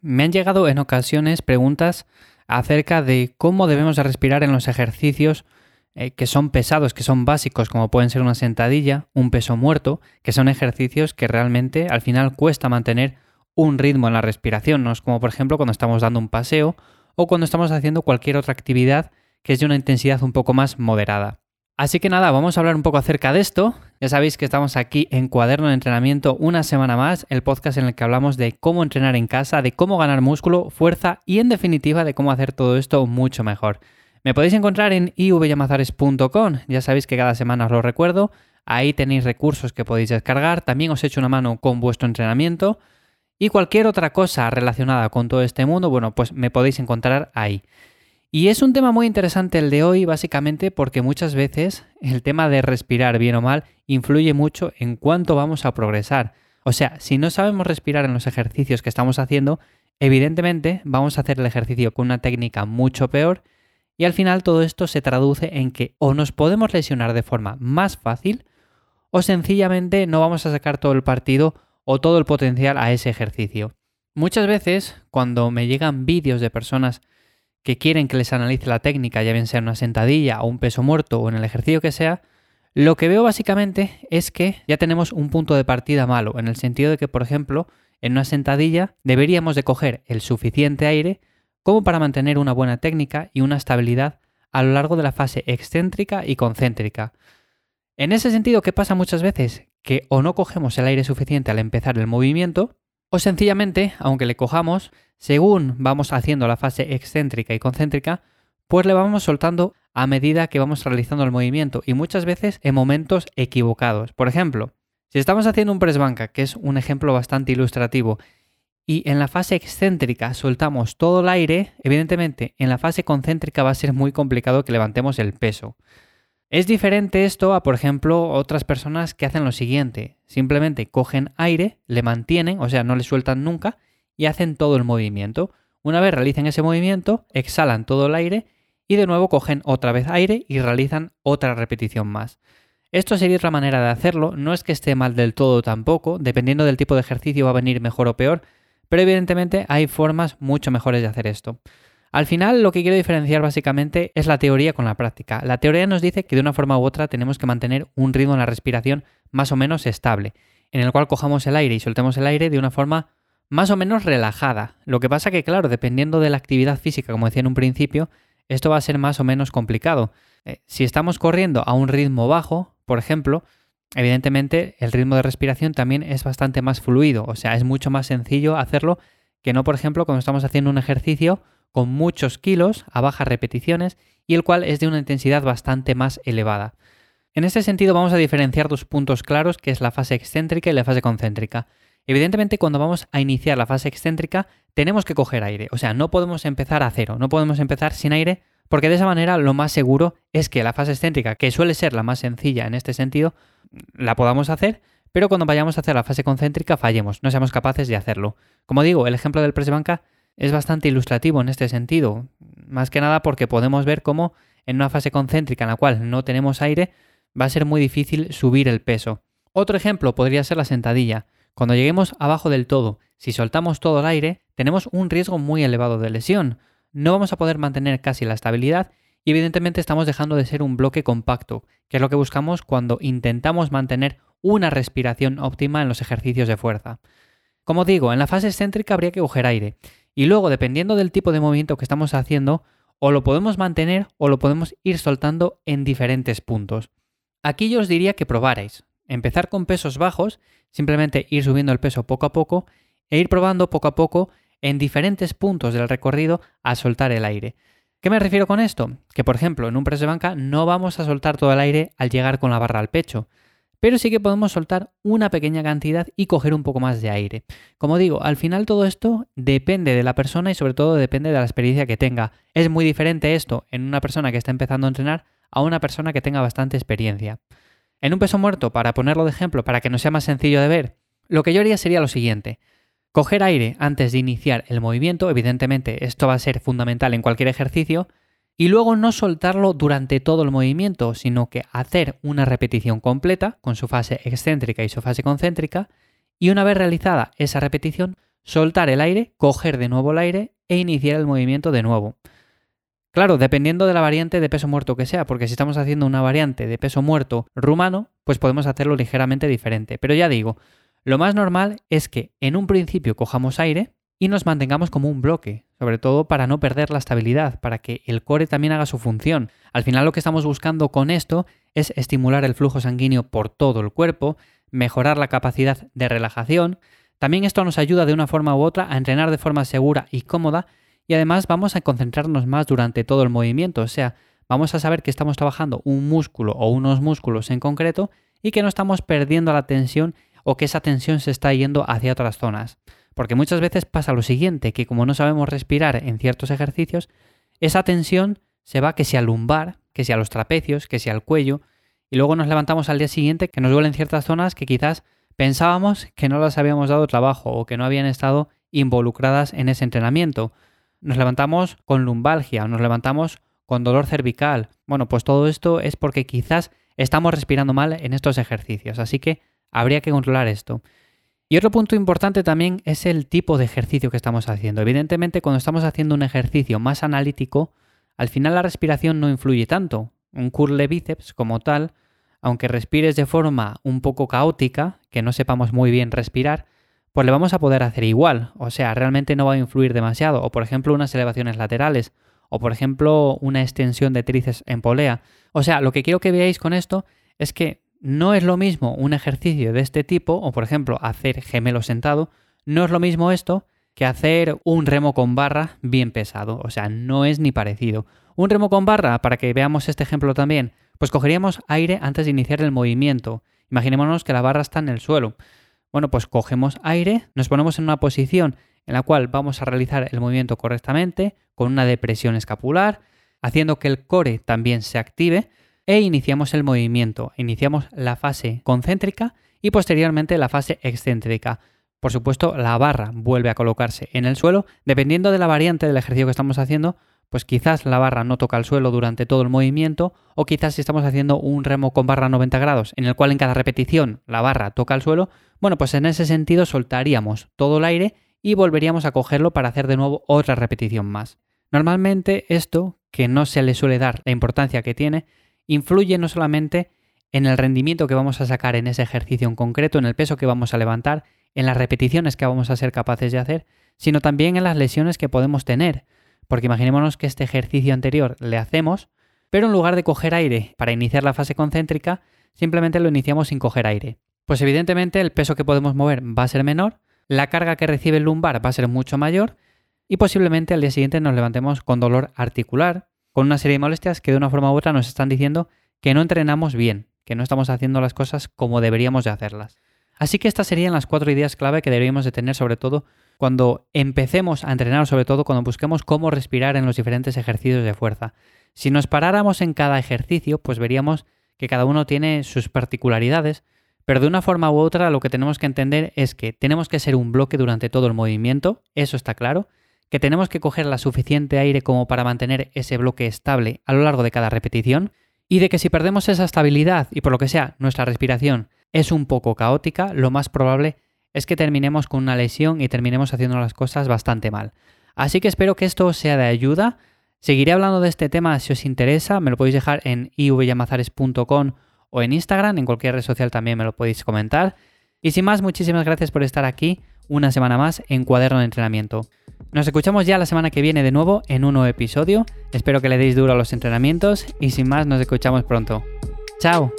Me han llegado en ocasiones preguntas acerca de cómo debemos de respirar en los ejercicios eh, que son pesados, que son básicos, como pueden ser una sentadilla, un peso muerto, que son ejercicios que realmente al final cuesta mantener un ritmo en la respiración, no es como por ejemplo cuando estamos dando un paseo o cuando estamos haciendo cualquier otra actividad que es de una intensidad un poco más moderada. Así que nada, vamos a hablar un poco acerca de esto. Ya sabéis que estamos aquí en Cuaderno de Entrenamiento una semana más, el podcast en el que hablamos de cómo entrenar en casa, de cómo ganar músculo, fuerza y en definitiva de cómo hacer todo esto mucho mejor. Me podéis encontrar en ivyamazares.com, ya sabéis que cada semana os lo recuerdo, ahí tenéis recursos que podéis descargar, también os echo una mano con vuestro entrenamiento y cualquier otra cosa relacionada con todo este mundo, bueno, pues me podéis encontrar ahí. Y es un tema muy interesante el de hoy, básicamente porque muchas veces el tema de respirar bien o mal influye mucho en cuánto vamos a progresar. O sea, si no sabemos respirar en los ejercicios que estamos haciendo, evidentemente vamos a hacer el ejercicio con una técnica mucho peor y al final todo esto se traduce en que o nos podemos lesionar de forma más fácil o sencillamente no vamos a sacar todo el partido o todo el potencial a ese ejercicio. Muchas veces cuando me llegan vídeos de personas que quieren que les analice la técnica, ya bien sea una sentadilla o un peso muerto o en el ejercicio que sea, lo que veo básicamente es que ya tenemos un punto de partida malo, en el sentido de que, por ejemplo, en una sentadilla deberíamos de coger el suficiente aire como para mantener una buena técnica y una estabilidad a lo largo de la fase excéntrica y concéntrica. En ese sentido, ¿qué pasa muchas veces? Que o no cogemos el aire suficiente al empezar el movimiento, o sencillamente, aunque le cojamos, según vamos haciendo la fase excéntrica y concéntrica, pues le vamos soltando a medida que vamos realizando el movimiento y muchas veces en momentos equivocados. Por ejemplo, si estamos haciendo un press banca, que es un ejemplo bastante ilustrativo, y en la fase excéntrica soltamos todo el aire, evidentemente en la fase concéntrica va a ser muy complicado que levantemos el peso. Es diferente esto a, por ejemplo, otras personas que hacen lo siguiente. Simplemente cogen aire, le mantienen, o sea, no le sueltan nunca, y hacen todo el movimiento. Una vez realicen ese movimiento, exhalan todo el aire y de nuevo cogen otra vez aire y realizan otra repetición más. Esto sería otra manera de hacerlo, no es que esté mal del todo tampoco, dependiendo del tipo de ejercicio va a venir mejor o peor, pero evidentemente hay formas mucho mejores de hacer esto. Al final lo que quiero diferenciar básicamente es la teoría con la práctica. La teoría nos dice que de una forma u otra tenemos que mantener un ritmo en la respiración más o menos estable, en el cual cojamos el aire y soltemos el aire de una forma más o menos relajada. Lo que pasa que, claro, dependiendo de la actividad física, como decía en un principio, esto va a ser más o menos complicado. Eh, si estamos corriendo a un ritmo bajo, por ejemplo, evidentemente el ritmo de respiración también es bastante más fluido, o sea, es mucho más sencillo hacerlo que no, por ejemplo, cuando estamos haciendo un ejercicio con muchos kilos a bajas repeticiones y el cual es de una intensidad bastante más elevada. En este sentido vamos a diferenciar dos puntos claros que es la fase excéntrica y la fase concéntrica. Evidentemente, cuando vamos a iniciar la fase excéntrica, tenemos que coger aire. O sea, no podemos empezar a cero, no podemos empezar sin aire, porque de esa manera lo más seguro es que la fase excéntrica, que suele ser la más sencilla en este sentido, la podamos hacer, pero cuando vayamos a hacer la fase concéntrica fallemos, no seamos capaces de hacerlo. Como digo, el ejemplo del press banca es bastante ilustrativo en este sentido, más que nada porque podemos ver cómo en una fase concéntrica en la cual no tenemos aire va a ser muy difícil subir el peso. Otro ejemplo podría ser la sentadilla. Cuando lleguemos abajo del todo, si soltamos todo el aire, tenemos un riesgo muy elevado de lesión. No vamos a poder mantener casi la estabilidad y evidentemente estamos dejando de ser un bloque compacto, que es lo que buscamos cuando intentamos mantener una respiración óptima en los ejercicios de fuerza. Como digo, en la fase excéntrica habría que coger aire y luego, dependiendo del tipo de movimiento que estamos haciendo, o lo podemos mantener o lo podemos ir soltando en diferentes puntos. Aquí yo os diría que probarais. Empezar con pesos bajos Simplemente ir subiendo el peso poco a poco e ir probando poco a poco en diferentes puntos del recorrido a soltar el aire. ¿Qué me refiero con esto? Que por ejemplo en un press de banca no vamos a soltar todo el aire al llegar con la barra al pecho, pero sí que podemos soltar una pequeña cantidad y coger un poco más de aire. Como digo, al final todo esto depende de la persona y sobre todo depende de la experiencia que tenga. Es muy diferente esto en una persona que está empezando a entrenar a una persona que tenga bastante experiencia. En un peso muerto, para ponerlo de ejemplo, para que no sea más sencillo de ver, lo que yo haría sería lo siguiente. Coger aire antes de iniciar el movimiento, evidentemente esto va a ser fundamental en cualquier ejercicio, y luego no soltarlo durante todo el movimiento, sino que hacer una repetición completa con su fase excéntrica y su fase concéntrica, y una vez realizada esa repetición, soltar el aire, coger de nuevo el aire e iniciar el movimiento de nuevo. Claro, dependiendo de la variante de peso muerto que sea, porque si estamos haciendo una variante de peso muerto rumano, pues podemos hacerlo ligeramente diferente. Pero ya digo, lo más normal es que en un principio cojamos aire y nos mantengamos como un bloque, sobre todo para no perder la estabilidad, para que el core también haga su función. Al final lo que estamos buscando con esto es estimular el flujo sanguíneo por todo el cuerpo, mejorar la capacidad de relajación. También esto nos ayuda de una forma u otra a entrenar de forma segura y cómoda y además vamos a concentrarnos más durante todo el movimiento, o sea, vamos a saber que estamos trabajando un músculo o unos músculos en concreto y que no estamos perdiendo la tensión o que esa tensión se está yendo hacia otras zonas. Porque muchas veces pasa lo siguiente, que como no sabemos respirar en ciertos ejercicios, esa tensión se va que sea al lumbar, que sea a los trapecios, que sea al cuello, y luego nos levantamos al día siguiente que nos duelen ciertas zonas que quizás pensábamos que no las habíamos dado trabajo o que no habían estado involucradas en ese entrenamiento. Nos levantamos con lumbalgia, nos levantamos con dolor cervical. Bueno, pues todo esto es porque quizás estamos respirando mal en estos ejercicios, así que habría que controlar esto. Y otro punto importante también es el tipo de ejercicio que estamos haciendo. Evidentemente, cuando estamos haciendo un ejercicio más analítico, al final la respiración no influye tanto. Un curl de bíceps como tal, aunque respires de forma un poco caótica, que no sepamos muy bien respirar, pues le vamos a poder hacer igual. O sea, realmente no va a influir demasiado. O por ejemplo, unas elevaciones laterales. O por ejemplo, una extensión de tríceps en polea. O sea, lo que quiero que veáis con esto es que no es lo mismo un ejercicio de este tipo, o por ejemplo hacer gemelo sentado, no es lo mismo esto que hacer un remo con barra bien pesado, o sea, no es ni parecido. Un remo con barra, para que veamos este ejemplo también, pues cogeríamos aire antes de iniciar el movimiento. Imaginémonos que la barra está en el suelo. Bueno, pues cogemos aire, nos ponemos en una posición en la cual vamos a realizar el movimiento correctamente, con una depresión escapular, haciendo que el core también se active, e iniciamos el movimiento. Iniciamos la fase concéntrica y posteriormente la fase excéntrica. Por supuesto, la barra vuelve a colocarse en el suelo. Dependiendo de la variante del ejercicio que estamos haciendo, pues quizás la barra no toca el suelo durante todo el movimiento o quizás si estamos haciendo un remo con barra 90 grados en el cual en cada repetición la barra toca el suelo, bueno, pues en ese sentido soltaríamos todo el aire y volveríamos a cogerlo para hacer de nuevo otra repetición más. Normalmente esto, que no se le suele dar la importancia que tiene, influye no solamente en el rendimiento que vamos a sacar en ese ejercicio en concreto, en el peso que vamos a levantar, en las repeticiones que vamos a ser capaces de hacer, sino también en las lesiones que podemos tener. Porque imaginémonos que este ejercicio anterior le hacemos, pero en lugar de coger aire para iniciar la fase concéntrica, simplemente lo iniciamos sin coger aire. Pues evidentemente el peso que podemos mover va a ser menor, la carga que recibe el lumbar va a ser mucho mayor y posiblemente al día siguiente nos levantemos con dolor articular, con una serie de molestias que de una forma u otra nos están diciendo que no entrenamos bien, que no estamos haciendo las cosas como deberíamos de hacerlas. Así que estas serían las cuatro ideas clave que deberíamos de tener sobre todo cuando empecemos a entrenar, sobre todo cuando busquemos cómo respirar en los diferentes ejercicios de fuerza. Si nos paráramos en cada ejercicio, pues veríamos que cada uno tiene sus particularidades, pero de una forma u otra lo que tenemos que entender es que tenemos que ser un bloque durante todo el movimiento, eso está claro, que tenemos que coger la suficiente aire como para mantener ese bloque estable a lo largo de cada repetición y de que si perdemos esa estabilidad y por lo que sea nuestra respiración es un poco caótica, lo más probable es que terminemos con una lesión y terminemos haciendo las cosas bastante mal. Así que espero que esto sea de ayuda. Seguiré hablando de este tema si os interesa, me lo podéis dejar en ivyamazares.com o en Instagram, en cualquier red social también me lo podéis comentar. Y sin más, muchísimas gracias por estar aquí una semana más en Cuaderno de Entrenamiento. Nos escuchamos ya la semana que viene de nuevo en un nuevo episodio. Espero que le deis duro a los entrenamientos y sin más nos escuchamos pronto. ¡Chao!